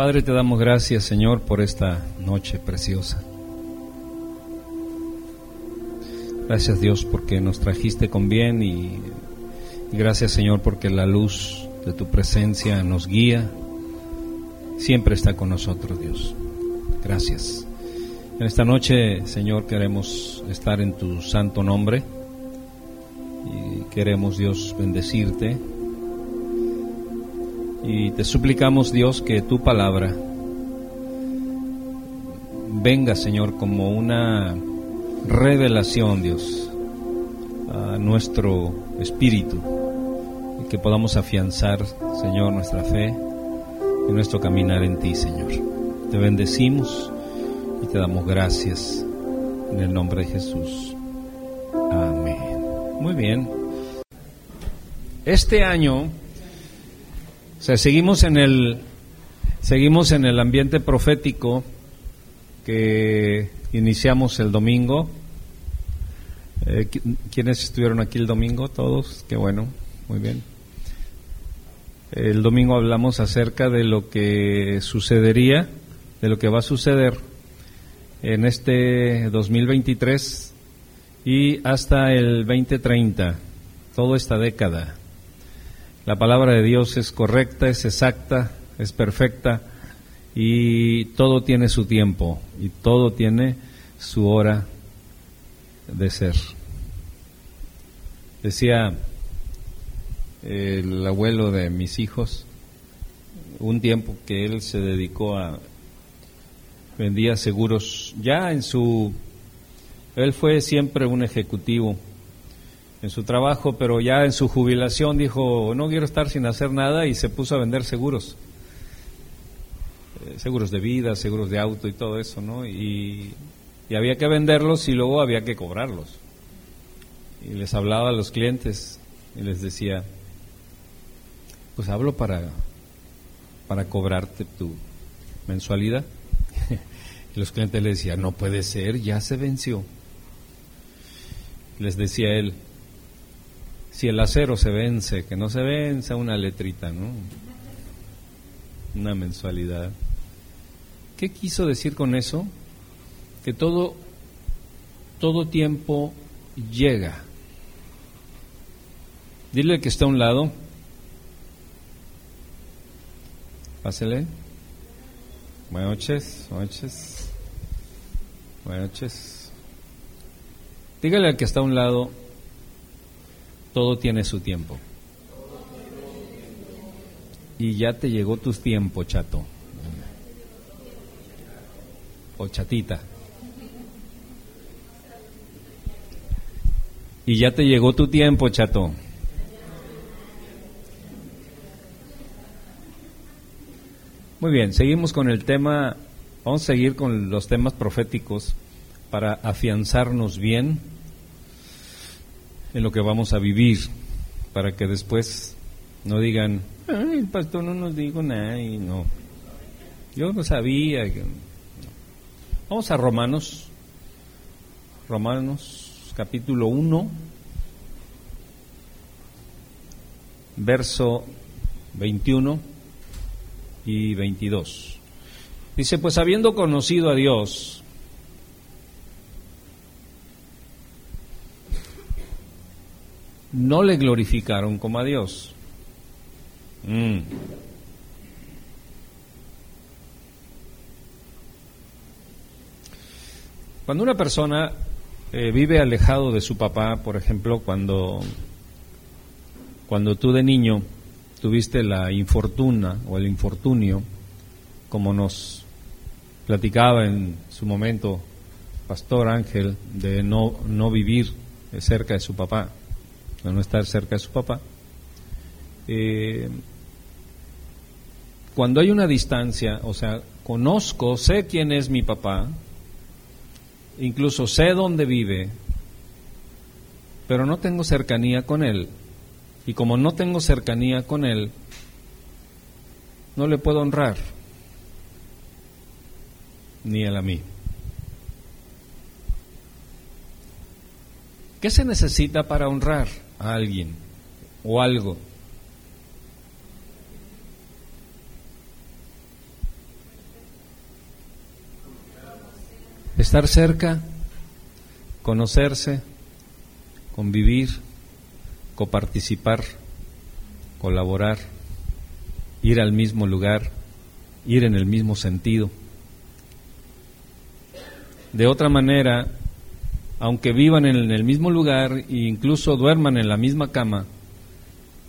Padre, te damos gracias, Señor, por esta noche preciosa. Gracias, Dios, porque nos trajiste con bien y, gracias, Señor, porque la luz de tu presencia nos guía. Siempre está con nosotros, Dios. Gracias. En esta noche, Señor, queremos estar en tu santo nombre y queremos, Dios, bendecirte y te suplicamos, Dios, que tu palabra venga, Señor, como una revelación, Dios, a nuestro espíritu y que podamos afianzar, Señor, nuestra fe y nuestro caminar en ti, Señor. Te bendecimos y te damos gracias en el nombre de Jesús. Amén. Muy bien. Este año o sea, seguimos en el seguimos en el ambiente profético que iniciamos el domingo. Eh, ¿Quiénes estuvieron aquí el domingo? Todos. Qué bueno. Muy bien. El domingo hablamos acerca de lo que sucedería, de lo que va a suceder en este 2023 y hasta el 2030, toda esta década. La palabra de Dios es correcta, es exacta, es perfecta y todo tiene su tiempo y todo tiene su hora de ser. Decía el abuelo de mis hijos, un tiempo que él se dedicó a vendía seguros ya en su él fue siempre un ejecutivo en su trabajo, pero ya en su jubilación dijo, no quiero estar sin hacer nada y se puso a vender seguros. Eh, seguros de vida, seguros de auto y todo eso, ¿no? Y, había que venderlos y luego había que cobrarlos. Y les hablaba a los clientes y les decía, pues hablo para, para cobrarte tu mensualidad. y los clientes le decían, no puede ser, ya se venció. Les decía él, si el acero se vence, que no se vence una letrita, ¿no? Una mensualidad. ¿Qué quiso decir con eso? Que todo, todo tiempo llega. Dile que está a un lado. Pásele. Buenas noches, buenas noches. Buenas noches. Dígale al que está a un lado, todo tiene su tiempo. Y ya te llegó tu tiempo, chato. O chatita. Y ya te llegó tu tiempo, chato. Muy bien, seguimos con el tema, vamos a seguir con los temas proféticos para afianzarnos bien en lo que vamos a vivir, para que después no digan, el pastor no nos dijo nada y no. Yo no sabía. Vamos a Romanos, Romanos capítulo 1, verso 21 y 22. Dice, pues habiendo conocido a Dios, no le glorificaron como a Dios. Mm. Cuando una persona eh, vive alejado de su papá, por ejemplo, cuando, cuando tú de niño tuviste la infortuna o el infortunio, como nos platicaba en su momento Pastor Ángel, de no, no vivir cerca de su papá, no estar cerca de su papá. Eh, cuando hay una distancia, o sea, conozco, sé quién es mi papá, incluso sé dónde vive, pero no tengo cercanía con él. Y como no tengo cercanía con él, no le puedo honrar, ni él a mí. ¿Qué se necesita para honrar? a alguien o algo. Estar cerca, conocerse, convivir, coparticipar, colaborar, ir al mismo lugar, ir en el mismo sentido. De otra manera, aunque vivan en el mismo lugar e incluso duerman en la misma cama,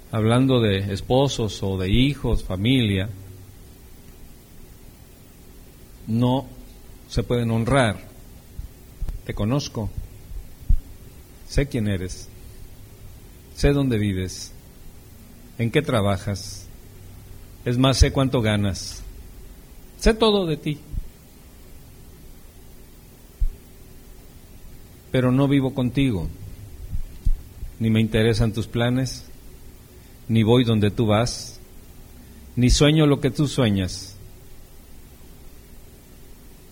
hablando de esposos o de hijos, familia, no se pueden honrar. Te conozco, sé quién eres, sé dónde vives, en qué trabajas, es más, sé cuánto ganas, sé todo de ti. Pero no vivo contigo, ni me interesan tus planes, ni voy donde tú vas, ni sueño lo que tú sueñas,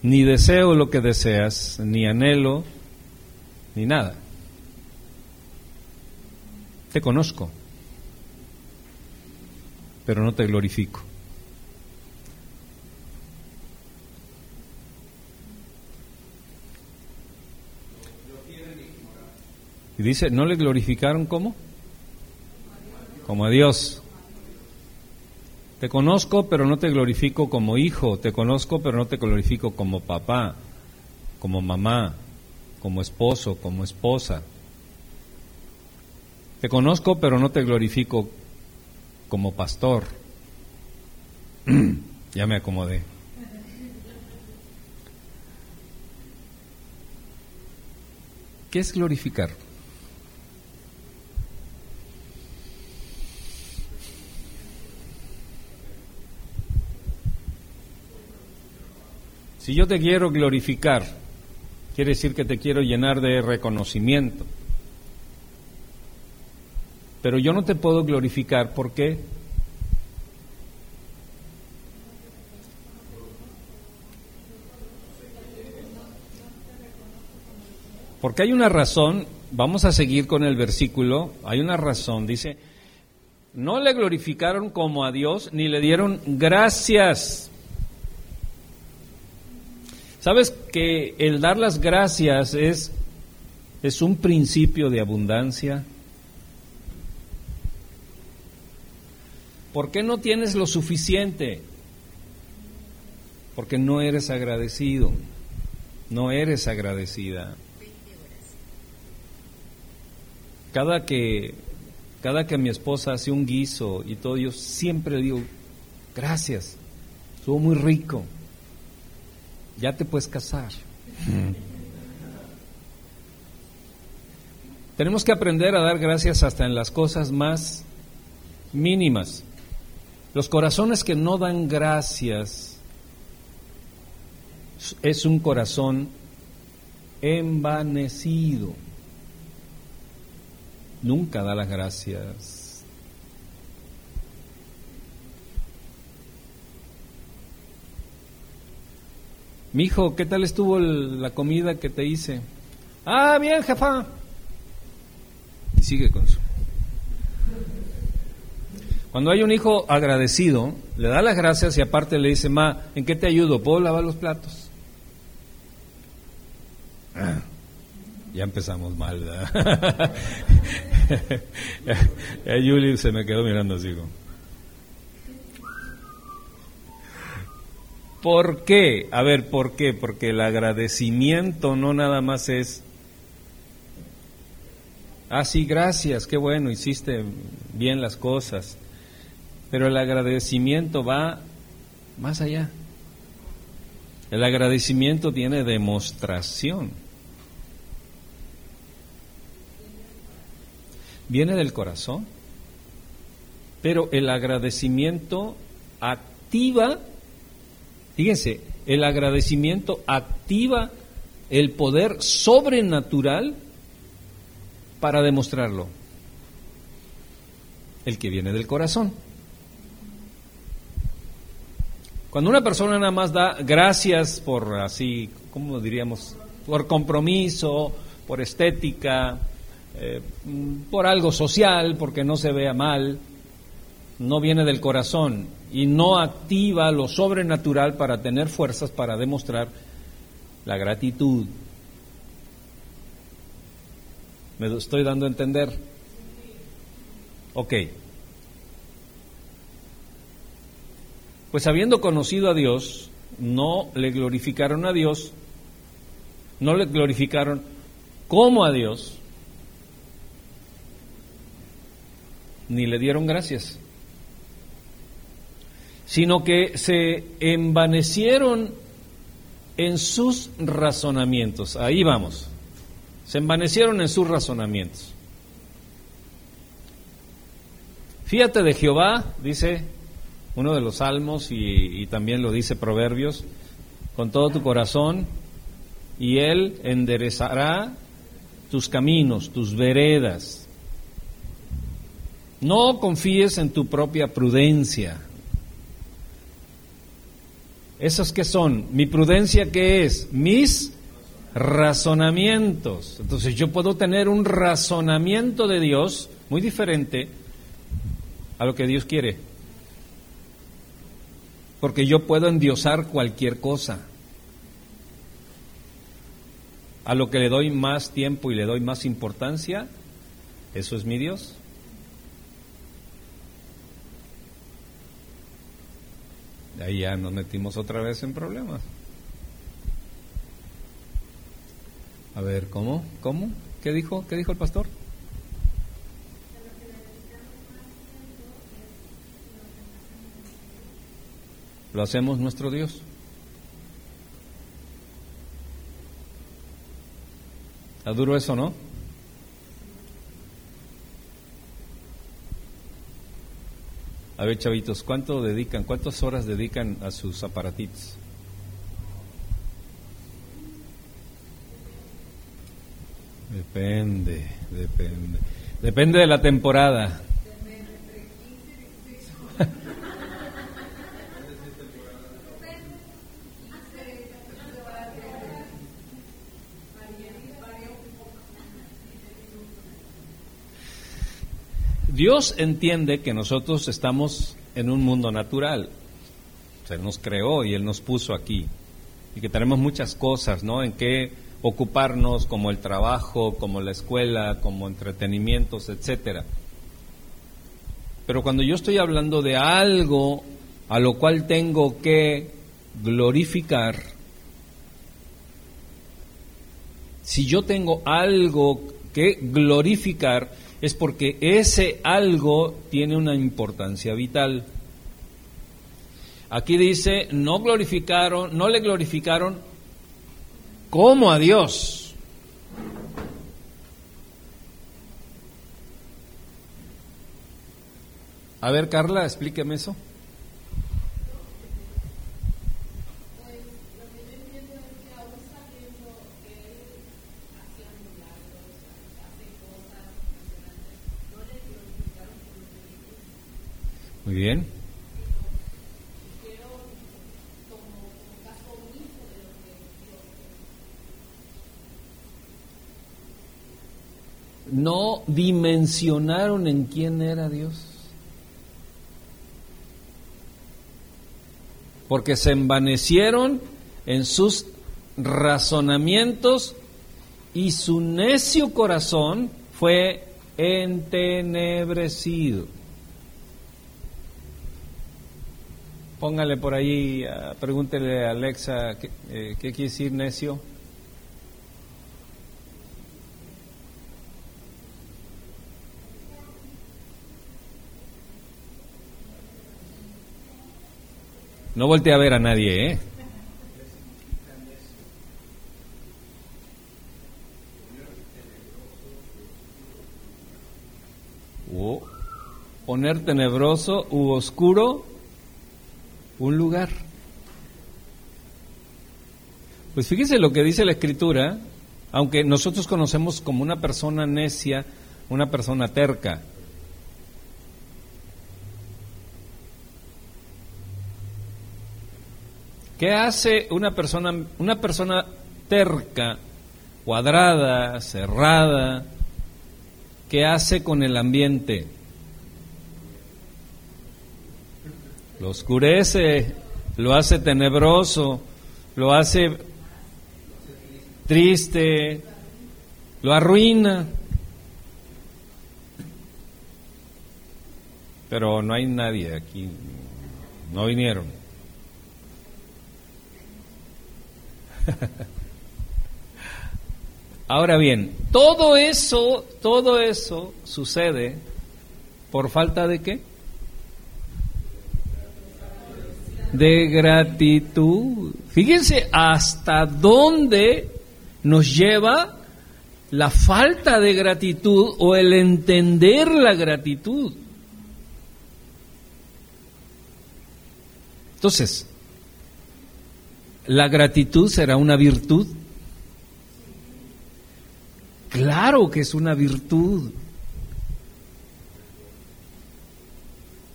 ni deseo lo que deseas, ni anhelo, ni nada. Te conozco, pero no te glorifico. Y dice, ¿no le glorificaron cómo? Como a Dios. Te conozco, pero no te glorifico como hijo. Te conozco, pero no te glorifico como papá, como mamá, como esposo, como esposa. Te conozco, pero no te glorifico como pastor. ya me acomodé. ¿Qué es glorificar? Si yo te quiero glorificar, quiere decir que te quiero llenar de reconocimiento. Pero yo no te puedo glorificar, ¿por qué? Porque hay una razón, vamos a seguir con el versículo, hay una razón, dice, no le glorificaron como a Dios ni le dieron gracias ¿Sabes que el dar las gracias es, es un principio de abundancia? ¿Por qué no tienes lo suficiente? Porque no eres agradecido, no eres agradecida. Cada que, cada que mi esposa hace un guiso y todo, yo siempre digo, gracias, estuvo muy rico ya te puedes casar. Tenemos que aprender a dar gracias hasta en las cosas más mínimas. Los corazones que no dan gracias es un corazón envanecido. Nunca da las gracias. Mi hijo, ¿qué tal estuvo la comida que te hice? Ah, bien, jefa. Y sigue con su. Cuando hay un hijo agradecido, le da las gracias y aparte le dice, ma, ¿en qué te ayudo? ¿Puedo lavar los platos? Ah, ya empezamos mal, ¿verdad? Julie se me quedó mirando así. Como, ¿Por qué? A ver, ¿por qué? Porque el agradecimiento no nada más es, ah, sí, gracias, qué bueno, hiciste bien las cosas, pero el agradecimiento va más allá. El agradecimiento tiene demostración. Viene del corazón, pero el agradecimiento activa Fíjense, el agradecimiento activa el poder sobrenatural para demostrarlo. El que viene del corazón. Cuando una persona nada más da gracias por así, ¿cómo diríamos? Por compromiso, por estética, eh, por algo social, porque no se vea mal, no viene del corazón y no activa lo sobrenatural para tener fuerzas para demostrar la gratitud. ¿Me estoy dando a entender? Ok. Pues habiendo conocido a Dios, no le glorificaron a Dios, no le glorificaron como a Dios, ni le dieron gracias, sino que se envanecieron en sus razonamientos. Ahí vamos. Se envanecieron en sus razonamientos. Fíjate de Jehová, dice uno de los salmos y, y, también lo dice Proverbios, con todo tu corazón y Él enderezará tus caminos, tus veredas. No confíes en tu propia prudencia. ¿Esos qué son? ¿Mi prudencia qué es? Mis razonamientos. Entonces yo puedo tener un razonamiento de Dios muy diferente a lo que Dios quiere. Porque yo puedo endiosar cualquier cosa. A lo que le doy más tiempo y le doy más importancia, eso es mi Dios. Ahí ya nos metimos otra vez en problemas. A ver, ¿cómo? ¿Cómo? ¿Qué dijo? ¿Qué dijo el pastor? Lo hacemos nuestro Dios. ¿Está duro eso, no? A ver, chavitos, ¿cuánto dedican, cuántas horas dedican a sus aparatitos? Depende, depende. Depende de la temporada. Dios entiende que nosotros estamos en un mundo natural. Se nos creó y Él nos puso aquí. Y que tenemos muchas cosas, ¿no? En qué ocuparnos, como el trabajo, como la escuela, como entretenimientos, etcétera. Pero cuando yo estoy hablando de algo a lo cual tengo que glorificar, si yo tengo algo que glorificar, es porque ese algo tiene una importancia vital. Aquí dice, no glorificaron, no le glorificaron como a Dios. A ver, Carla, explíqueme eso. Muy bien. No dimensionaron en quién era Dios. Porque se envanecieron en sus razonamientos y su necio corazón fue entenebrecido. Póngale por ahí, uh, pregúntele a Alexa ¿qué, eh, qué quiere decir necio. No voltee a ver a nadie, ¿eh? O poner tenebroso u oscuro un lugar. Pues fíjese lo que dice la escritura, aunque nosotros conocemos como una persona necia, una persona terca. ¿Qué hace una persona, una persona terca, cuadrada, cerrada? ¿Qué hace con el ambiente? Lo oscurece, lo hace tenebroso, lo hace triste, lo arruina. Pero no hay nadie aquí, no vinieron. Ahora bien, todo eso, todo eso sucede por falta de qué? De gratitud. Fíjense hasta dónde nos lleva la falta de gratitud o el entender la gratitud. Entonces, ¿la gratitud será una virtud? Claro que es una virtud.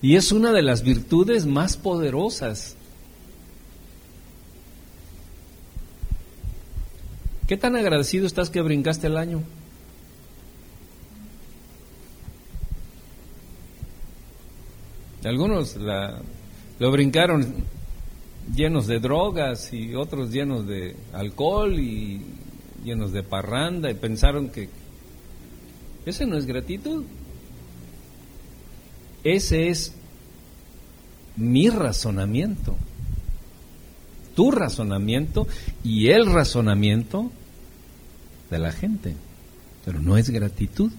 Y es una de las virtudes más poderosas. ¿Qué tan agradecido estás que brincaste el año? Algunos lo brincaron llenos de drogas y otros llenos de alcohol y llenos de parranda y pensaron que ese no es gratitud. Ese es mi razonamiento, tu razonamiento y el razonamiento de la gente, pero no es gratitud.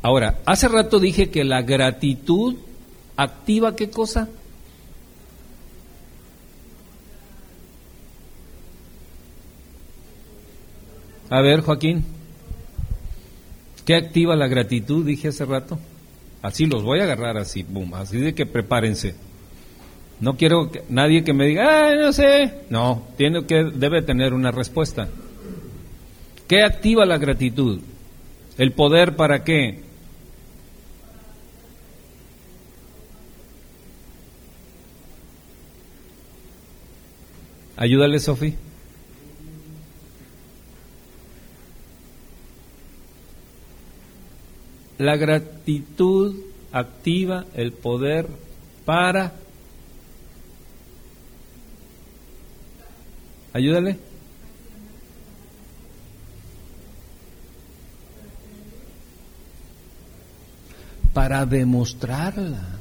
Ahora, hace rato dije que la gratitud activa qué cosa? A ver, Joaquín, ¿qué activa la gratitud? Dije hace rato. Así los voy a agarrar así, boom, así de que prepárense. No quiero que, nadie que me diga, ah, no sé. No, tiene que, debe tener una respuesta. ¿Qué activa la gratitud? ¿El poder para qué? Ayúdale, Sofi. La gratitud activa el poder para... Ayúdale. Para demostrarla.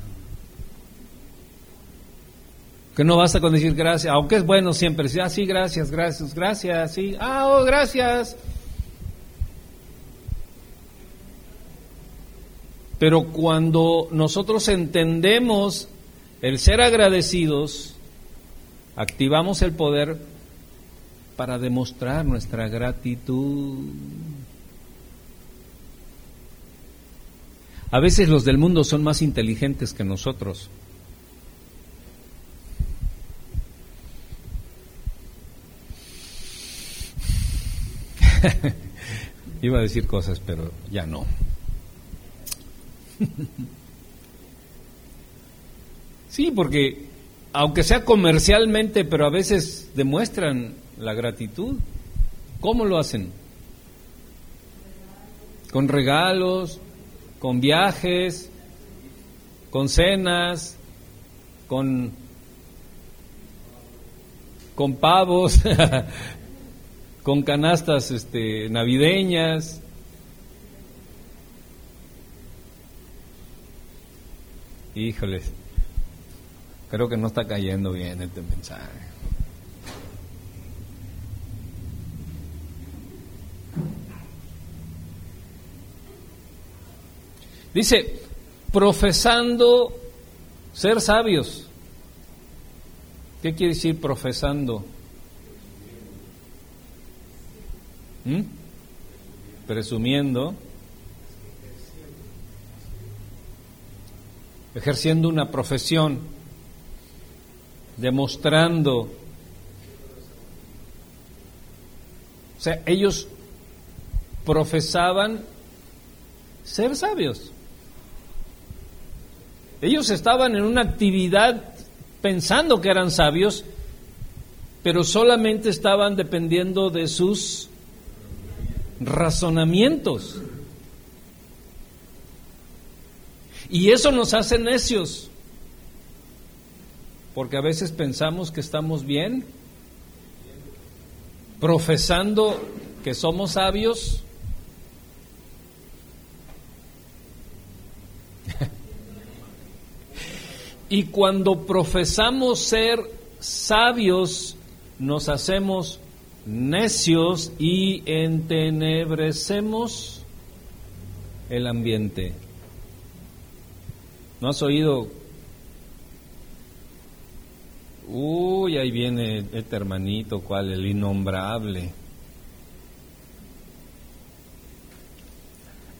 Que no basta con decir gracias, aunque es bueno siempre decir, ah, sí, gracias, gracias, gracias, sí, ah, oh, gracias. Pero cuando nosotros entendemos el ser agradecidos, activamos el poder para demostrar nuestra gratitud. A veces los del mundo son más inteligentes que nosotros. Iba a decir cosas, pero ya no. Sí, porque aunque sea comercialmente, pero a veces demuestran la gratitud. ¿Cómo lo hacen? Con regalos, con viajes, con cenas, con, con pavos, con canastas este, navideñas. Híjoles, creo que no está cayendo bien este mensaje. Dice, profesando ser sabios. ¿Qué quiere decir profesando? ¿Mm? Presumiendo. Ejerciendo una profesión, demostrando. O sea, ellos profesaban ser sabios. Ellos estaban en una actividad pensando que eran sabios, pero solamente estaban dependiendo de sus razonamientos. Y eso nos hace necios. Porque a veces pensamos que estamos bien, profesando que somos sabios. y cuando profesamos ser sabios, nos hacemos necios y entenebrecemos el ambiente. ¿No has oído? Uy, ahí viene este hermanito, cual el innombrable.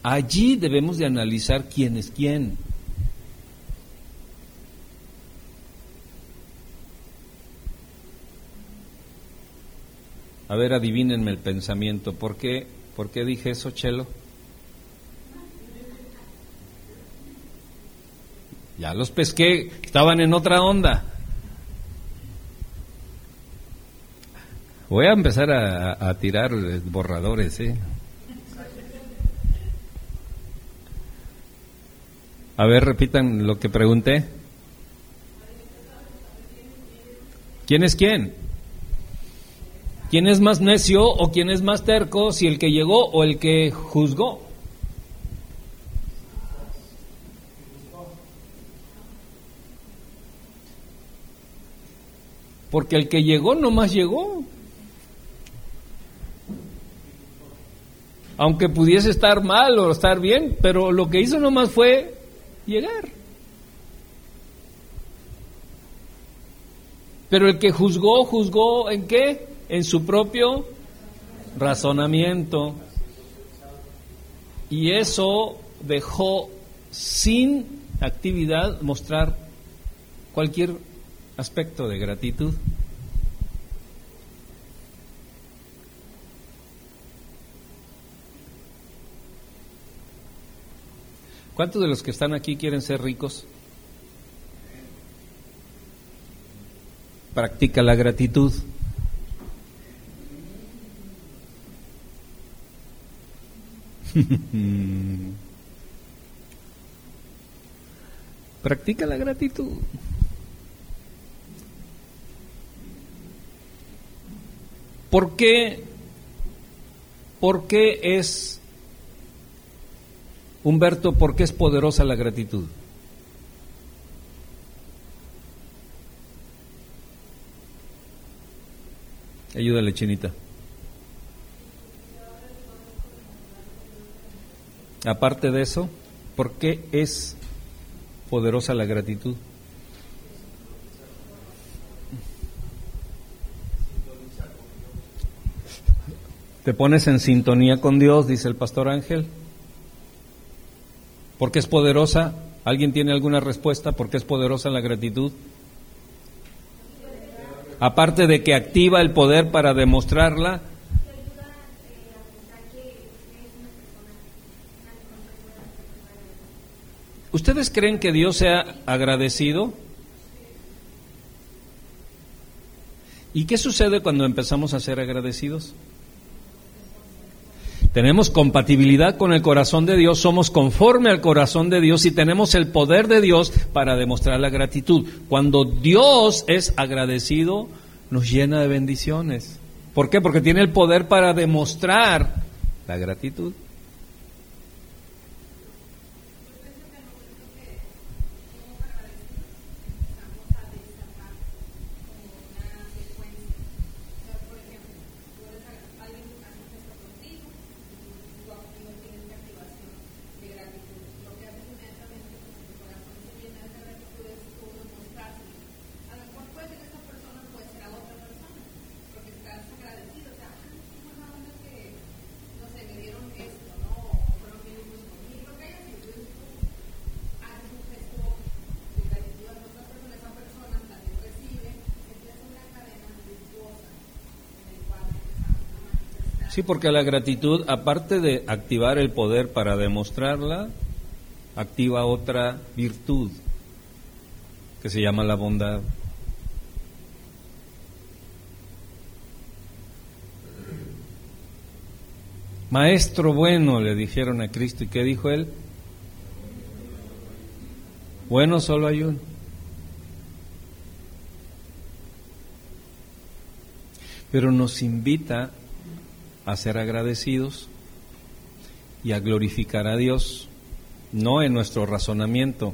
Allí debemos de analizar quién es quién. A ver, adivínenme el pensamiento. ¿Por qué, ¿Por qué dije eso, Chelo? Los pesqué, estaban en otra onda. Voy a empezar a, tirar borradores, ¿eh? A ver, repitan lo que pregunté. ¿Quién es quién? ¿Quién es más necio o quién es más terco? Si el que llegó o el que juzgó. Porque el que llegó nomás llegó. Aunque pudiese estar mal o estar bien, pero lo que hizo nomás fue llegar. Pero el que juzgó, juzgó en qué? En su propio razonamiento. Y eso dejó sin actividad mostrar cualquier aspecto de gratitud. ¿Cuántos de los que están aquí quieren ser ricos? Practica la gratitud. Practica la gratitud. ¿Por qué, ¿Por qué es, Humberto, por qué es poderosa la gratitud? Ayúdale, chinita. Aparte de eso, ¿por qué es poderosa la gratitud? Te pones en sintonía con Dios, dice el pastor Ángel. ¿Por qué es poderosa? ¿Alguien tiene alguna respuesta? ¿Por qué es poderosa la gratitud? Aparte de que activa el poder para demostrarla. ¿Ustedes creen que Dios sea agradecido? ¿Y qué sucede cuando empezamos a ser agradecidos? Tenemos compatibilidad con el corazón de Dios, somos conforme al corazón de Dios y tenemos el poder de Dios para demostrar la gratitud. Cuando Dios es agradecido, nos llena de bendiciones. ¿Por qué? Porque tiene el poder para demostrar la gratitud. Sí, porque la gratitud, aparte de activar el poder para demostrarla, activa otra virtud que se llama la bondad. Maestro bueno, le dijeron a Cristo. ¿Y qué dijo él? Bueno, solo hay uno. pero nos invita a ser agradecidos y a glorificar a Dios, no en nuestro razonamiento,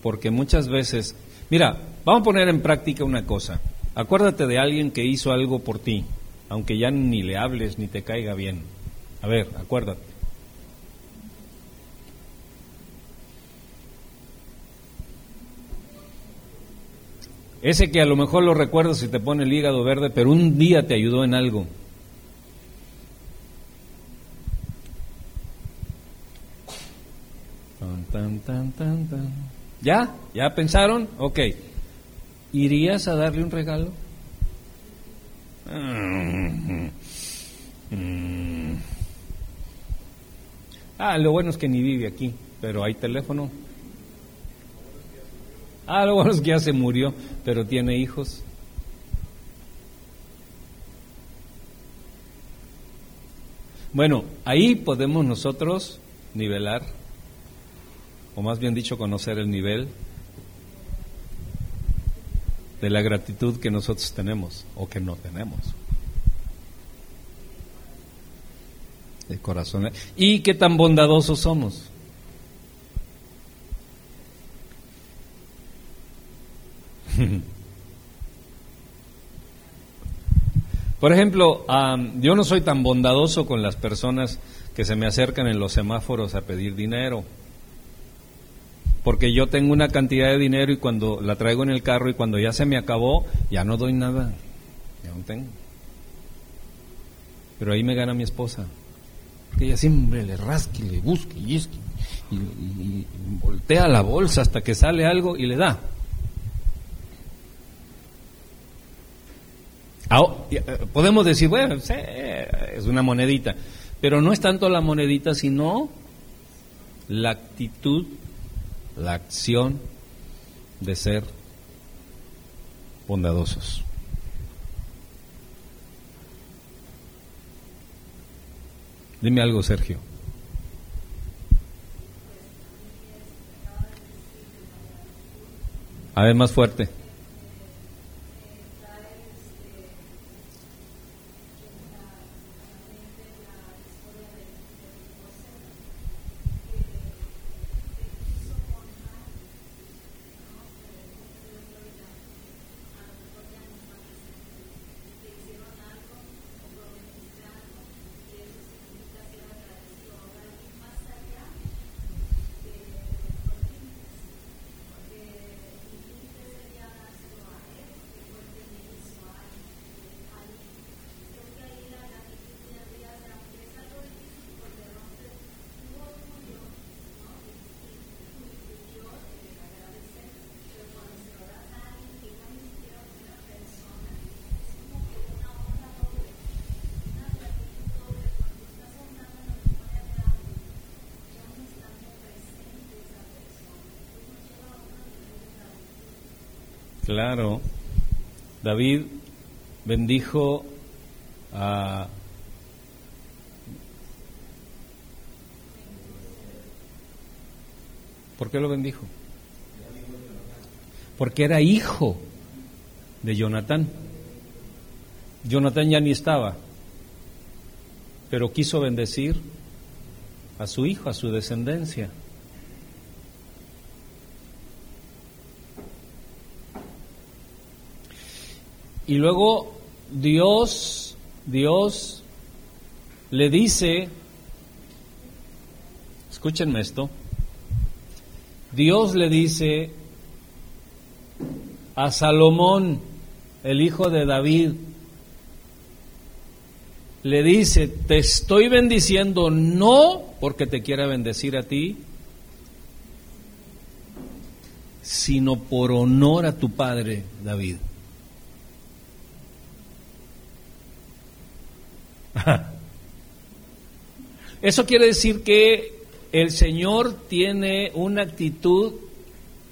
porque muchas veces, mira, vamos a poner en práctica una cosa, acuérdate de alguien que hizo algo por ti, aunque ya ni le hables ni te caiga bien. A ver, acuérdate. Ese que a lo mejor lo recuerdas y te pone el hígado verde, pero un día te ayudó en algo. ¿Ya? ¿Ya pensaron? Ok. ¿Irías a darle un regalo? Ah, lo bueno es que ni vive aquí, pero hay teléfono. Ah, lo bueno es que ya se murió, pero tiene hijos. Bueno, ahí podemos nosotros nivelar, o más bien dicho, conocer el nivel de la gratitud que nosotros tenemos o que no tenemos. El corazón. ¿Y qué tan bondadosos somos? Por ejemplo, yo no soy tan bondadoso con las personas que se me acercan en los semáforos a pedir dinero. Porque yo tengo una cantidad de dinero y cuando la traigo en el carro y cuando ya se me acabó, ya no doy nada. Ya no tengo. Pero ahí me gana mi esposa. Porque ella siempre le rasque, le busque y, y, y voltea la bolsa hasta que sale algo y le da. Eh, podemos decir, bueno, es una monedita, pero no es tanto la monedita, sino la actitud, la acción de ser bondadosos. Dime algo, Sergio. A ver, más fuerte. Claro, David bendijo a ¿Por qué lo bendijo? Porque era hijo de Jonatán. Jonatán ya ni estaba, pero quiso bendecir a su hijo, a su descendencia. Y luego Dios, Dios le dice, escúchenme esto, Dios le dice a Salomón, el hijo de David, le dice, te estoy bendiciendo no porque te quiera bendecir a ti, sino por honor a tu padre David. Eso quiere decir que el Señor tiene una actitud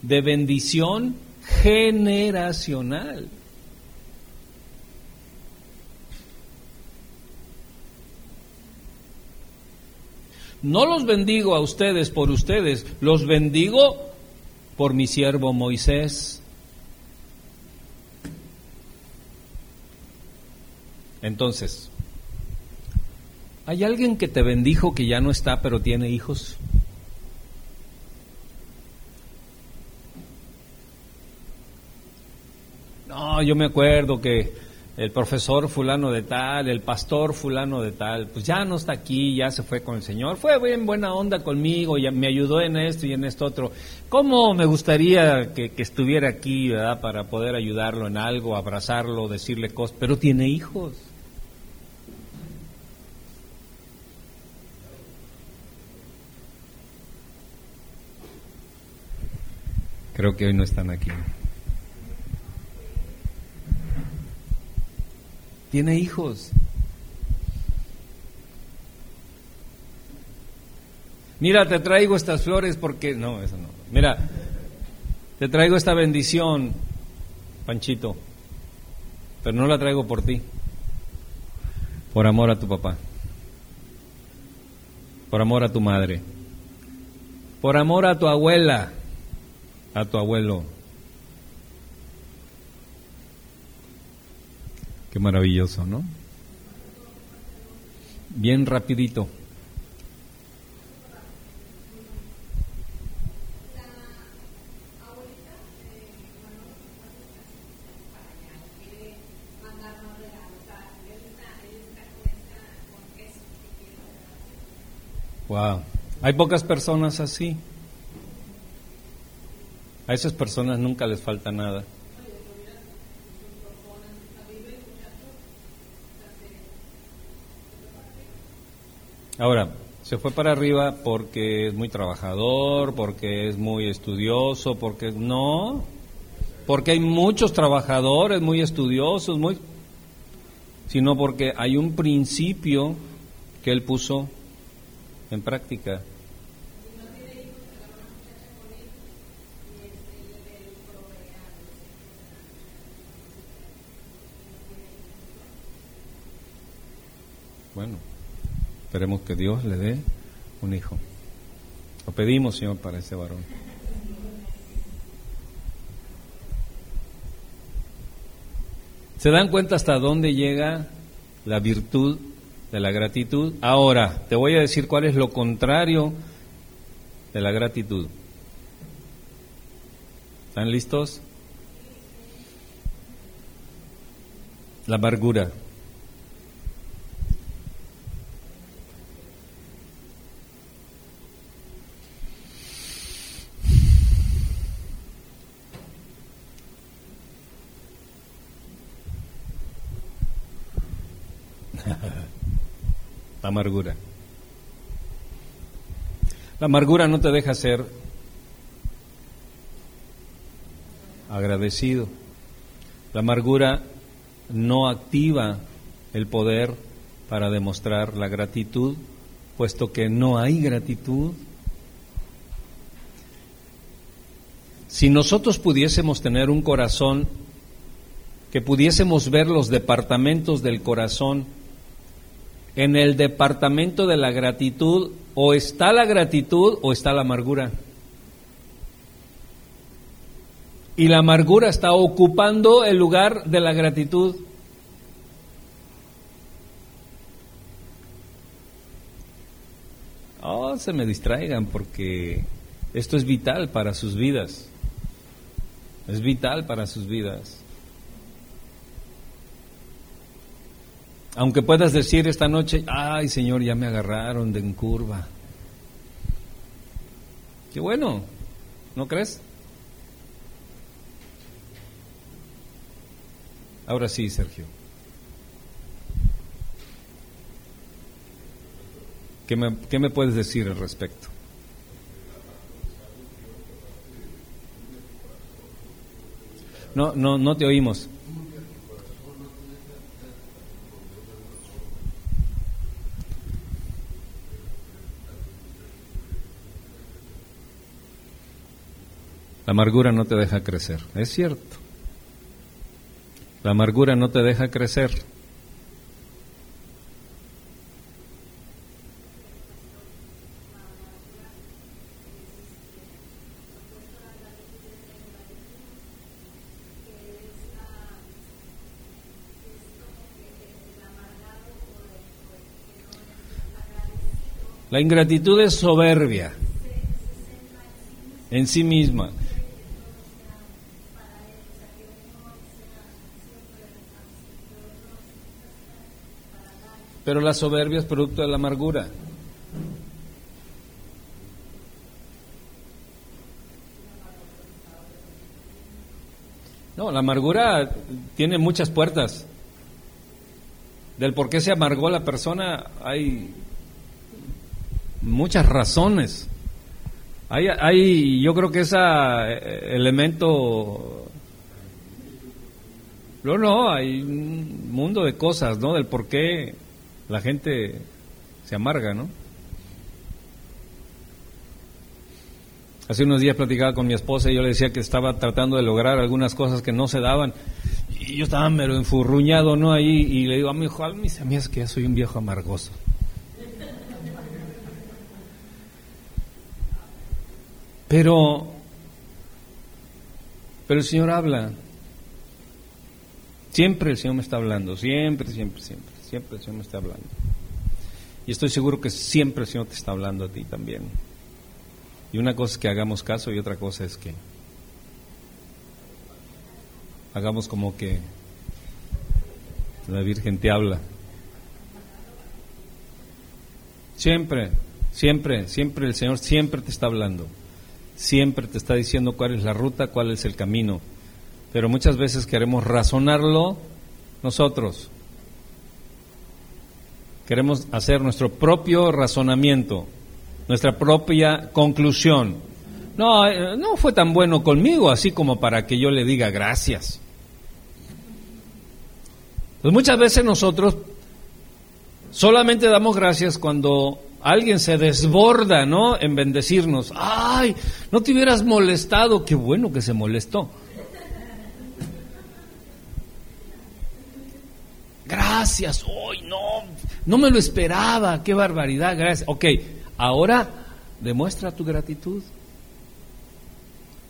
de bendición generacional. No los bendigo a ustedes por ustedes, los bendigo por mi siervo Moisés. Entonces, ¿hay alguien que te bendijo que ya no está pero tiene hijos? No, yo me acuerdo que el profesor fulano de tal, el pastor fulano de tal, pues ya no está aquí, ya se fue con el Señor, fue bien buena onda conmigo, ya me ayudó en esto y en esto otro. ¿Cómo me gustaría que, estuviera aquí, para poder ayudarlo en algo, abrazarlo, decirle cosas? Pero tiene hijos. Creo que hoy no están aquí. tiene hijos. Mira, te traigo estas flores porque... No, eso no. Mira, te traigo esta bendición, Panchito, pero no la traigo por ti, por amor a tu papá, por amor a tu madre, por amor a tu abuela, a tu abuelo. Qué maravilloso, ¿no? Bien rapidito. Wow. Hay pocas personas así. A esas personas nunca les falta nada. Ahora, se fue para arriba porque es muy trabajador, porque es muy estudioso, porque no, porque hay muchos trabajadores muy estudiosos, muy sino porque hay un principio que él puso en práctica. Bueno. Esperemos que Dios le dé un hijo. Lo pedimos, Señor, para ese varón. ¿Se dan cuenta hasta dónde llega la virtud de la gratitud? Ahora, te voy a decir cuál es lo contrario de la gratitud. ¿Están listos? La amargura. Amargura. La amargura no te deja ser agradecido. La amargura no activa el poder para demostrar la gratitud, puesto que no hay gratitud. Si nosotros pudiésemos tener un corazón, que pudiésemos ver los departamentos del corazón, en el departamento de la gratitud o está la gratitud o está la amargura. Y la amargura está ocupando el lugar de la gratitud. Oh, se me distraigan porque esto es vital para sus vidas. Es vital para sus vidas. Aunque puedas decir esta noche, ay Señor, ya me agarraron de en curva. Qué bueno, ¿no crees? Ahora sí, Sergio. ¿Qué me, qué me puedes decir al respecto? No, no, no te oímos. La amargura no te deja crecer, es cierto. La amargura no te deja crecer. La ingratitud es soberbia en sí misma. Pero la soberbia es producto de la amargura. No, la amargura tiene muchas puertas. Del por qué se amargó la persona hay muchas razones. Hay, hay yo creo que ese eh, elemento no, no, hay un mundo de cosas, ¿no? Del por qué la gente se amarga, ¿no? Hace unos días platicaba con mi esposa y yo le decía que estaba tratando de lograr algunas cosas que no se daban. Y yo estaba mero enfurruñado, ¿no? Ahí, y le digo a mi hijo, a mí es que ya soy un viejo amargoso. Pero, pero el Señor habla. Siempre el Señor me está hablando, siempre, siempre, siempre, siempre el Señor me está hablando. Y estoy seguro que siempre el Señor te está hablando a ti también. Y una cosa es que hagamos caso y otra cosa es que hagamos como que la Virgen te habla. Siempre, siempre, siempre el Señor siempre te está hablando. Siempre te está diciendo cuál es la ruta, cuál es el camino. Pero muchas veces queremos razonarlo nosotros. Queremos hacer nuestro propio razonamiento, nuestra propia conclusión. No, eh, no fue tan bueno conmigo, así como para que yo le diga gracias. Pues muchas veces nosotros solamente damos gracias cuando alguien se desborda, ¿no? En bendecirnos. Ay, no te hubieras molestado, qué bueno que se molestó. Gracias, hoy no, no me lo esperaba, qué barbaridad, gracias. Ok, ahora demuestra tu gratitud.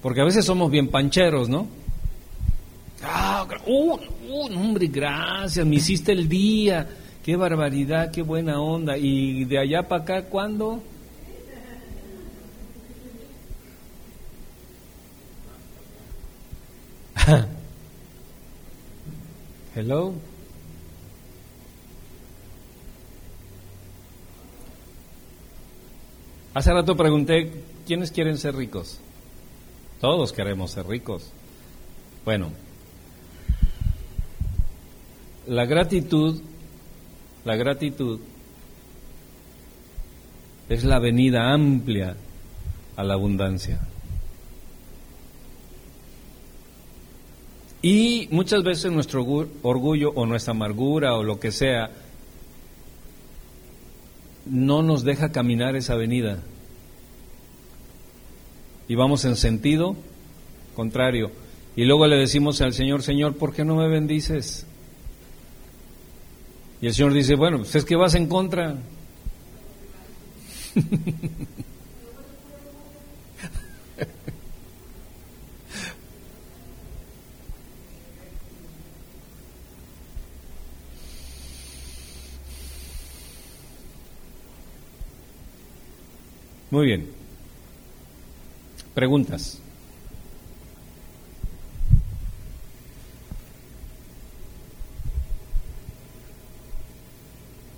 Porque a veces somos bien pancheros, ¿no? Ah, uh, hombre, gracias, me hiciste el día, qué barbaridad, qué buena onda. Y de allá para acá, ¿cuándo? Hello. Hace rato pregunté, ¿quiénes quieren ser ricos? Todos queremos ser ricos. Bueno, la gratitud, la gratitud es la venida amplia a la abundancia. Y muchas veces nuestro orgullo o nuestra amargura o lo que sea no nos deja caminar esa avenida. Y vamos en sentido contrario. Y luego le decimos al Señor, Señor, ¿por qué no me bendices? Y el Señor dice, bueno, pues es que vas en contra. Muy bien. Preguntas.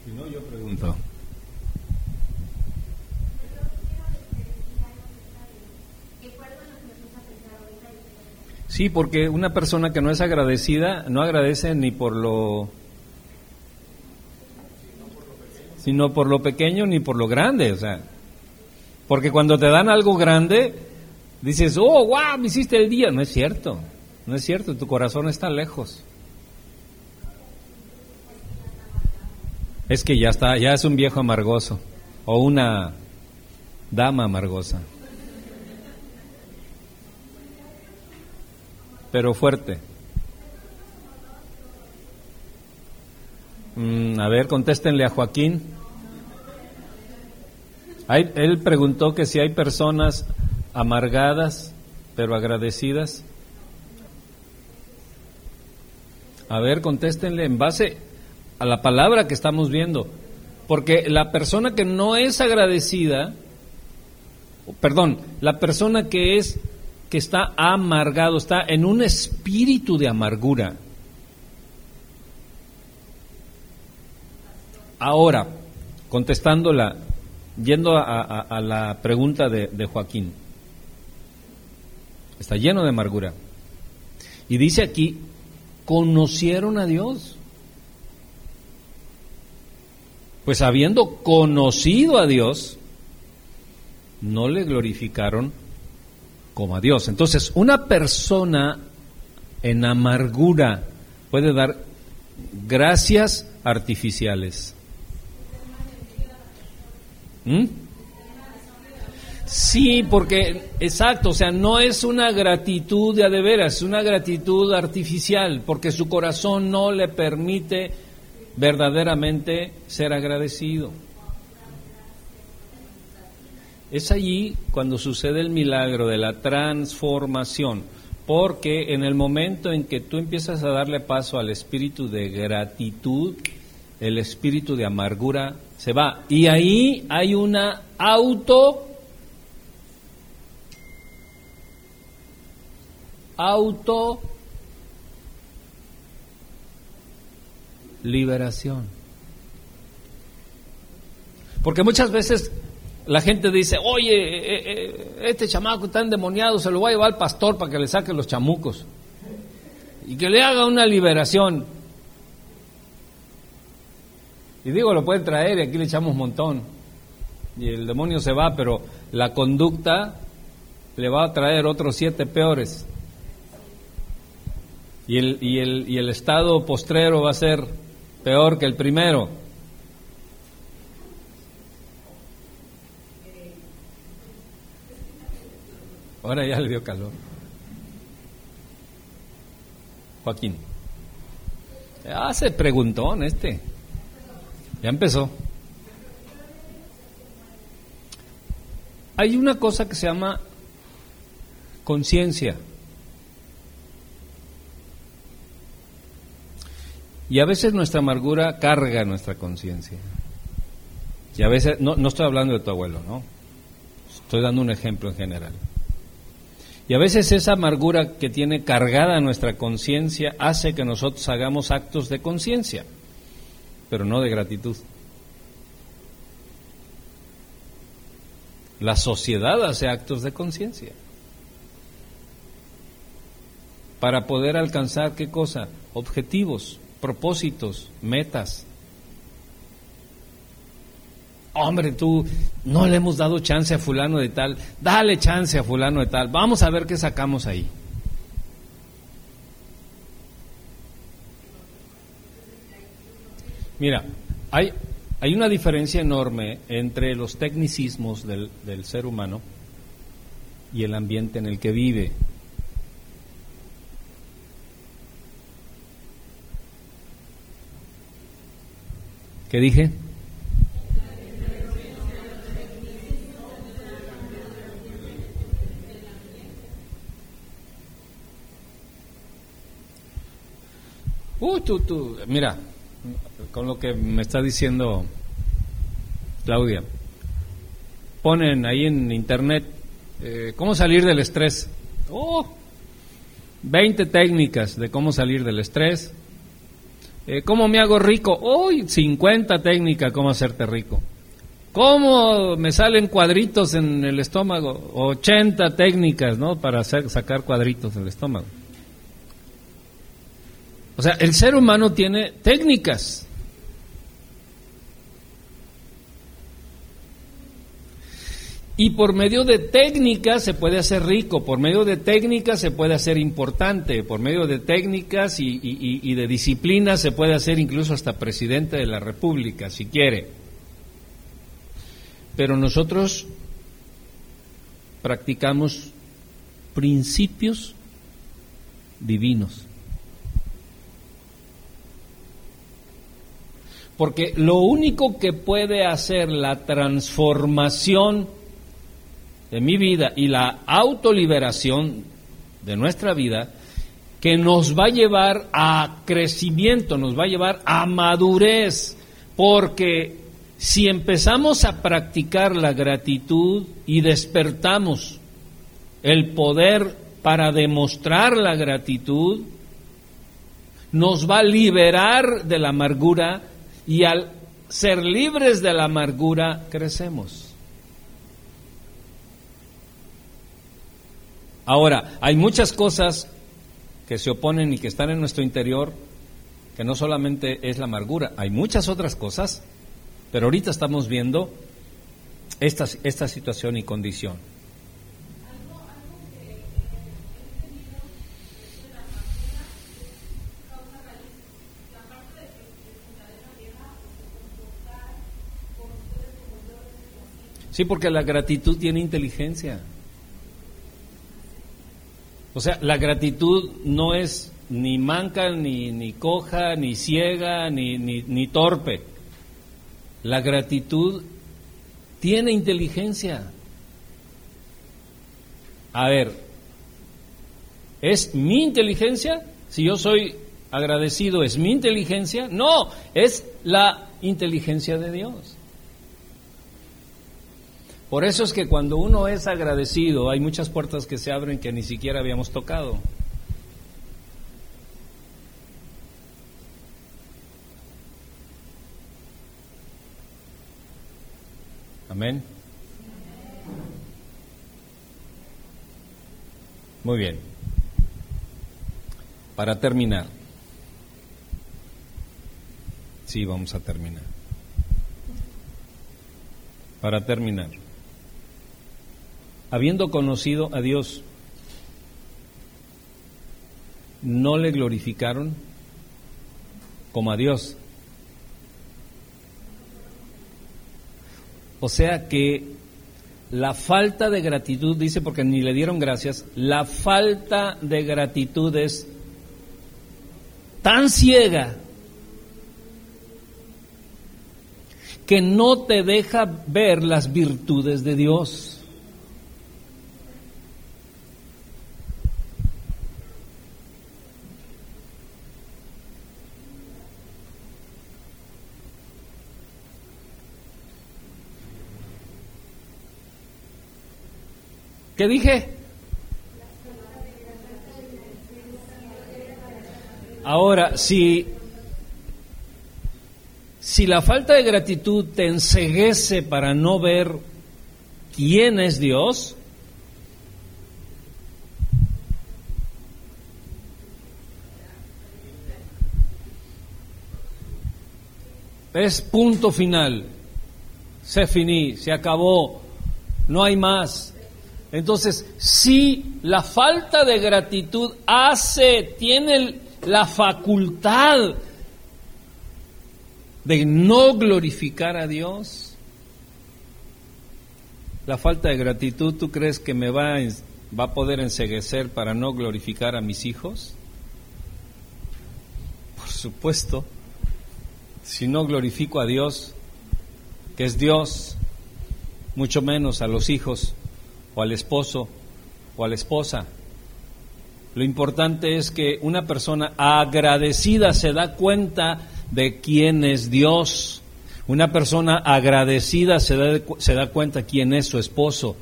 Si no, yo pregunto. Sí, porque una persona que no es agradecida no agradece ni por lo sino por lo pequeño ni por lo grande, o sea, porque cuando te dan algo grande, dices, oh, wow, me hiciste el día. No es cierto, no es cierto, tu corazón está lejos. Es que ya está, ya es un viejo amargoso o una dama amargosa. Pero fuerte. Mm, a ver, contéstenle a Joaquín él preguntó que si hay personas amargadas pero agradecidas. A ver, contéstenle en base a la palabra que estamos viendo. Porque la persona que no es agradecida, perdón, la persona que es que está amargado, está en un espíritu de amargura. Ahora, contestándola, yendo a, la pregunta de Joaquín, está lleno de amargura. Y dice aquí, conocieron a Dios. Pues habiendo conocido a Dios, no le glorificaron como a Dios. Entonces, una persona en amargura puede dar gracias artificiales. ¿Mm? Sí, porque, exacto, o sea, no es una gratitud de de veras, es una gratitud artificial, porque su corazón no le permite verdaderamente ser agradecido. Es allí cuando sucede el milagro de la transformación, porque en el momento en que tú empiezas a darle paso al espíritu de gratitud, el espíritu de amargura se va. Y ahí hay una auto auto liberación. Porque muchas veces la gente dice, oye, eh, eh, este chamaco está endemoniado, se lo voy a llevar al pastor para que le saque los chamucos y que le haga una liberación. Y digo, lo pueden traer y aquí le echamos un montón. Y el demonio se va, pero la conducta le va a traer otros siete peores y el, y el, y el estado postrero va a ser peor que el primero. Ahora ya le dio calor. Joaquín. Hace preguntón este. Ya empezó. Hay una cosa que se llama conciencia. Y a veces nuestra amargura carga nuestra conciencia. Y a veces, no, no estoy hablando de tu abuelo, ¿no? Estoy dando un ejemplo en general. Y a veces esa amargura que tiene cargada nuestra conciencia hace que nosotros hagamos actos de conciencia, pero no de gratitud. La sociedad hace actos de conciencia. Para poder alcanzar qué cosa? Objetivos propósitos, metas. Hombre, tú no le hemos dado chance a fulano de tal, dale chance a fulano de tal, vamos a ver qué sacamos ahí. Mira, hay, hay una diferencia enorme entre los tecnicismos del, del ser humano y el ambiente en el que vive. ¿Qué dije? Uy, tú, tú, mira, con lo que me está diciendo Claudia, ponen ahí en internet eh, cómo salir del estrés. Oh, 20 técnicas de cómo salir del estrés, eh, ¿Cómo me hago rico? Hoy 50 técnicas cómo hacerte rico. ¿Cómo me salen cuadritos en el estómago? 80 técnicas, ¿no? Para hacer, sacar cuadritos del estómago. O sea, el ser humano tiene técnicas. Y por medio de técnicas se puede hacer rico, por medio de técnicas se puede hacer importante, por medio de técnicas y, de disciplina se puede hacer incluso hasta presidente de la República, si quiere. Pero nosotros practicamos principios divinos. Porque lo único que puede hacer la transformación de mi vida y la autoliberación de nuestra vida que nos va a llevar a crecimiento, nos va a llevar a madurez, porque si empezamos a practicar la gratitud y despertamos el poder para demostrar la gratitud, nos va a liberar de la amargura y al ser libres de la amargura crecemos. Ahora, hay muchas cosas que se oponen y que están en nuestro interior, que no solamente es la amargura, hay muchas otras cosas pero ahorita estamos viendo esta, esta situación y condición. Sí, porque la gratitud tiene inteligencia. O sea, la gratitud no es ni manca, ni, ni coja, ni ciega, ni, ni, ni torpe. La gratitud tiene inteligencia. A ver, ¿es mi inteligencia? Si yo soy agradecido, ¿es mi inteligencia? No, es la inteligencia de Dios. Por eso es que cuando uno es agradecido, hay muchas puertas que se abren que ni siquiera habíamos tocado. Amén. Muy bien. Para terminar. Sí, vamos a terminar. Para terminar. Habiendo conocido a Dios, no le glorificaron como a Dios, O sea que la falta de gratitud, dice porque ni le dieron gracias, la falta de gratitud es tan ciega que no te deja ver las virtudes de Dios. ¿Qué dije? Ahora, si, si la falta de gratitud te enseguece para no ver quién es Dios, es punto final, se finí, se acabó, no hay más. Entonces, si la falta de gratitud hace, tiene la facultad de no glorificar a Dios, la falta de gratitud, ¿tú crees que me va a, va a poder enseguecer para no glorificar a mis hijos? Por supuesto, si no glorifico a Dios, que es Dios, mucho menos a los hijos al esposo o a la esposa. Lo importante es que una persona agradecida se da cuenta de quién es Dios. Una persona agradecida se da, se da cuenta quién es su esposo.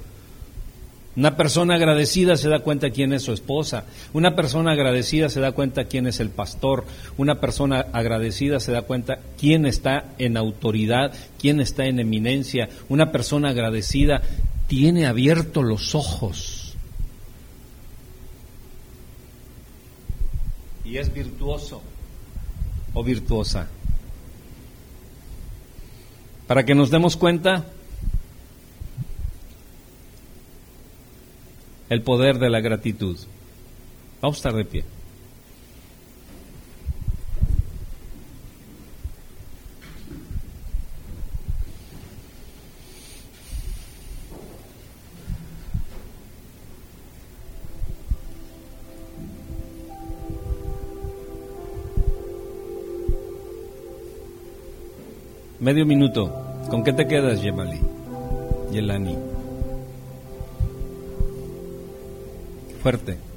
Una persona agradecida se da cuenta quién es su esposa. Una persona agradecida se da cuenta quién es el pastor. Una persona agradecida se da cuenta quién está en autoridad, quién está en eminencia. Una persona agradecida tiene abiertos los ojos y es virtuoso o virtuosa. Para que nos demos cuenta el poder de la gratitud. Vamos a estar de pie. Medio minuto. ¿Con qué te quedas, Yemali? Yelani. Fuerte.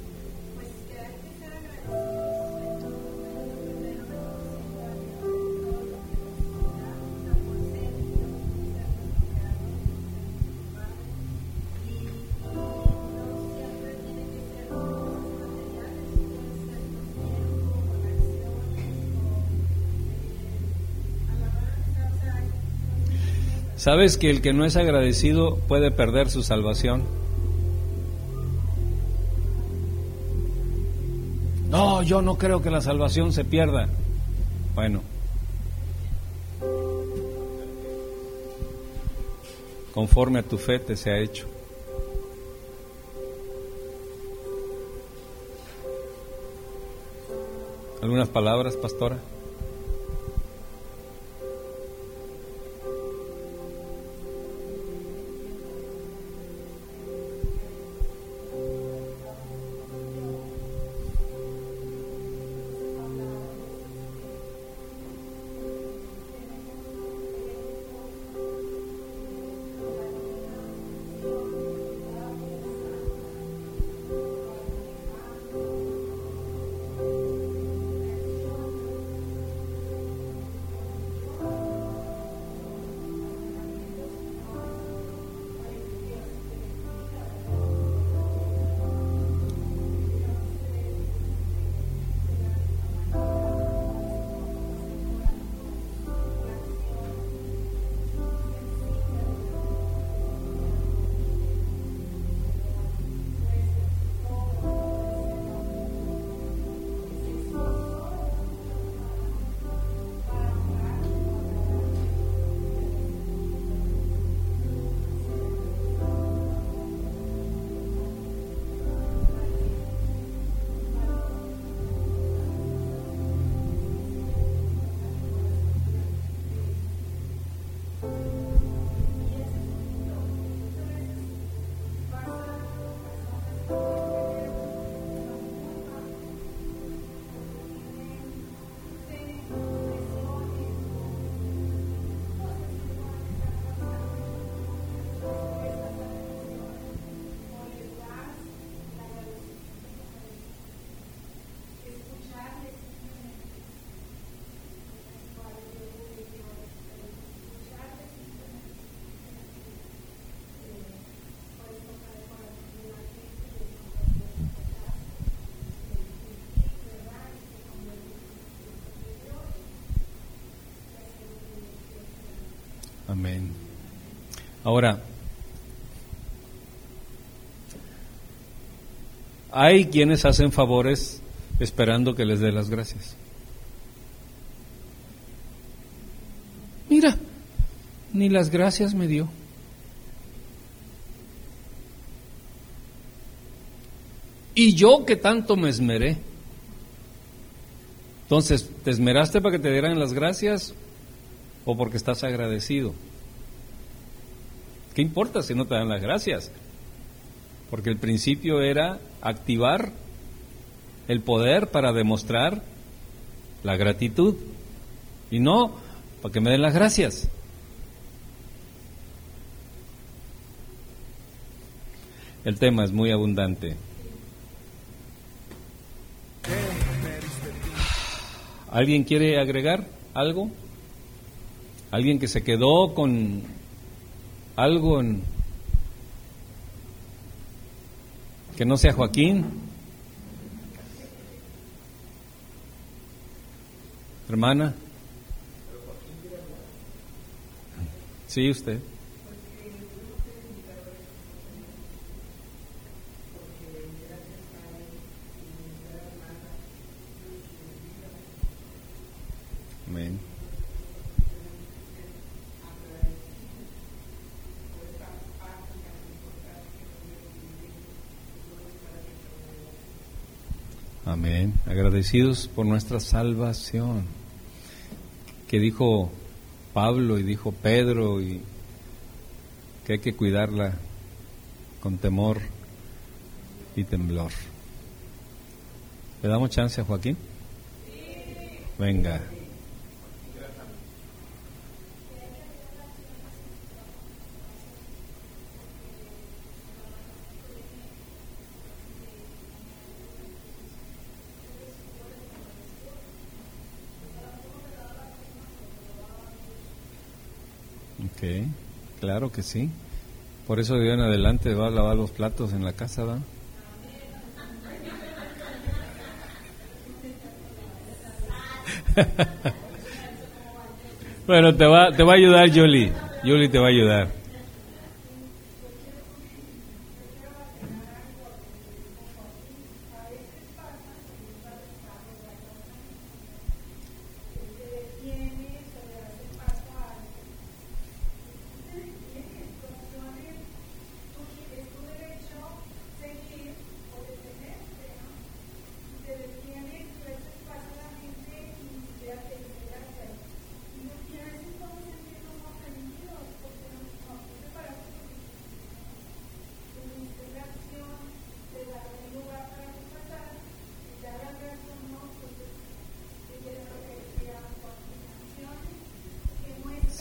¿Sabes que el que no es agradecido puede perder su salvación? No, yo no creo que la salvación se pierda. Bueno, conforme a tu fe te se ha hecho. ¿Algunas palabras, pastora? Amén. Ahora, hay quienes hacen favores esperando que les dé las gracias. Mira, ni las gracias me dio. Y yo que tanto me esmeré. Entonces, ¿te esmeraste para que te dieran las gracias o porque estás agradecido. ¿Qué importa si no te dan las gracias? Porque el principio era activar el poder para demostrar la gratitud y no para que me den las gracias. El tema es muy abundante. ¿Alguien quiere agregar algo? Alguien que se quedó con algo en, que no sea Joaquín. Hermana. Sí, usted. Amén. Amén. Agradecidos por nuestra salvación. Que dijo Pablo y dijo Pedro y que hay que cuidarla con temor y temblor. ¿Le damos chance a Joaquín? Venga. Claro que sí. Por eso de en adelante va a lavar los platos en la casa, ¿va? bueno, te va, te va a ayudar Jolie. Yuli te va a ayudar.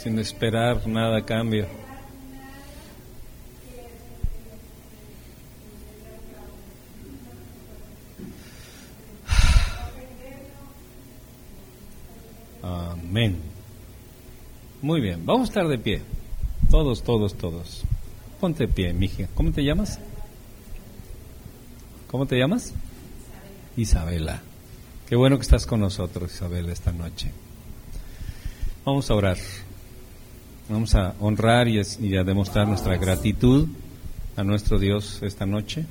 sin esperar nada cambio. Amén. Muy bien, vamos a estar de pie. Todos, todos, todos. Ponte de pie, mija. ¿Cómo te llamas? ¿Cómo te llamas? Isabela. Qué bueno que estás con nosotros, Isabela, esta noche. Vamos a orar. Vamos a honrar y, a demostrar nuestra gratitud a nuestro Dios esta noche.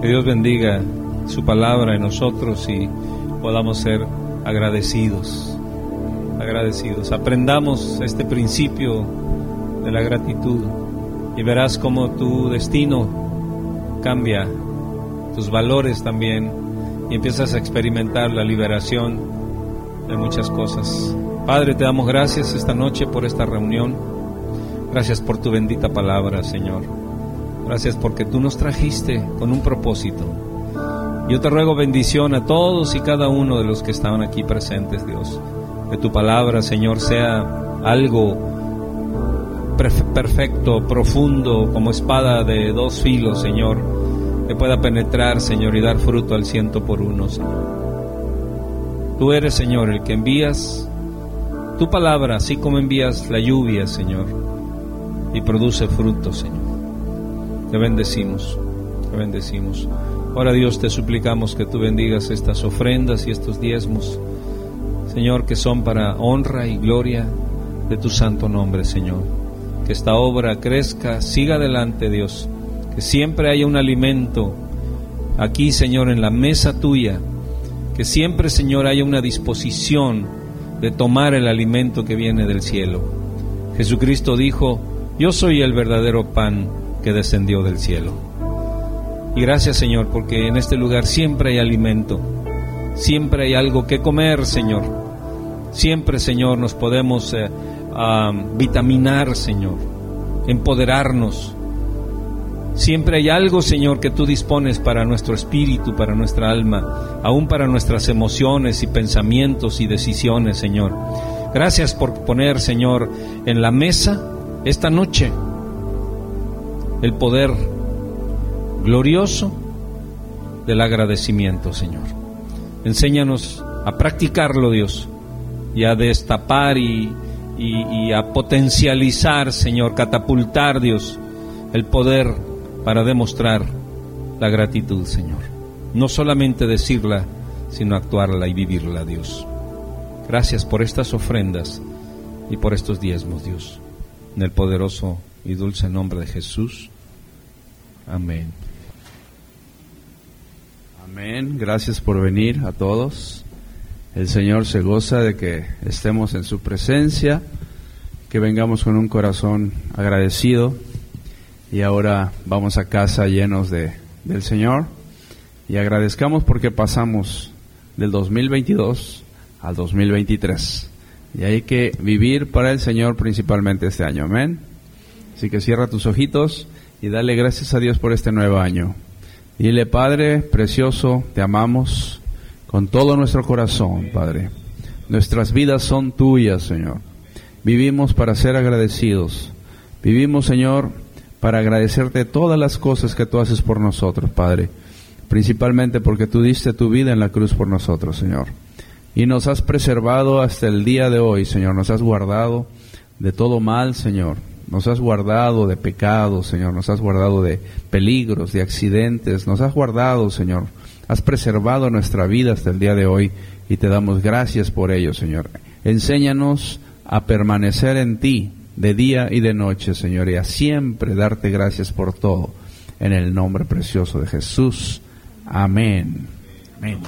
Que Dios bendiga su palabra en nosotros y podamos ser agradecidos, agradecidos. Aprendamos este principio de la gratitud y verás cómo tu destino cambia, tus valores también y empiezas a experimentar la liberación de muchas cosas. Padre, te damos gracias esta noche por esta reunión. Gracias por tu bendita palabra, Señor. Gracias porque tú nos trajiste con un propósito. Yo te ruego bendición a todos y cada uno de los que estaban aquí presentes, Dios. Que tu palabra, Señor, sea algo perfecto, profundo, como espada de dos filos, Señor, que pueda penetrar, Señor, y dar fruto al ciento por uno, Tú eres, Señor, el que envías tu palabra, así como envías la lluvia, Señor, y produce fruto, Señor. Te bendecimos, te bendecimos. Ahora Dios te suplicamos que tú bendigas estas ofrendas y estos diezmos, Señor, que son para honra y gloria de tu santo nombre, Señor. Que esta obra crezca, siga adelante, Dios. Que siempre haya un alimento aquí, Señor, en la mesa tuya. Que siempre, Señor, haya una disposición de tomar el alimento que viene del cielo. Jesucristo dijo, yo soy el verdadero pan que descendió del cielo. Y gracias Señor, porque en este lugar siempre hay alimento, siempre hay algo que comer, Señor. Siempre, Señor, nos podemos eh, vitaminar, Señor, empoderarnos Siempre hay algo, Señor, que tú dispones para nuestro espíritu, para nuestra alma, aún para nuestras emociones y pensamientos y decisiones, Señor. Gracias por poner, Señor, en la mesa esta noche el poder glorioso del agradecimiento, Señor. Enséñanos a practicarlo, Dios, y a destapar y, y a potencializar, Señor, catapultar, Dios, el poder para demostrar la gratitud, Señor. No solamente decirla, sino actuarla y vivirla, Dios. Gracias por estas ofrendas y por estos diezmos, Dios. En el poderoso y dulce nombre de Jesús. Amén. Amén. Gracias por venir a todos. El Señor se goza de que estemos en su presencia, que vengamos con un corazón agradecido y ahora vamos a casa llenos de, del Señor y agradezcamos porque pasamos del 2022 al 2023 y hay que vivir para el Señor principalmente este año, amén. Así que cierra tus ojitos y dale gracias a Dios por este nuevo año. Dile, Padre precioso, te amamos con todo nuestro corazón, Padre. Nuestras vidas son tuyas, Señor. Vivimos para ser agradecidos. Vivimos, Señor, para agradecerte todas las cosas que tú haces por nosotros, Padre. Principalmente porque tú diste tu vida en la cruz por nosotros, Señor. Y nos has preservado hasta el día de hoy, Señor. Nos has guardado de todo mal, Señor. Nos has guardado de pecados, Señor. Nos has guardado de peligros, de accidentes. Nos has guardado, Señor. Has preservado nuestra vida hasta el día de hoy y te damos gracias por ello, Señor. Enséñanos a permanecer en ti de día y de noche, Señor, y a siempre darte gracias por todo. En el nombre precioso de Jesús. Amén. Amén.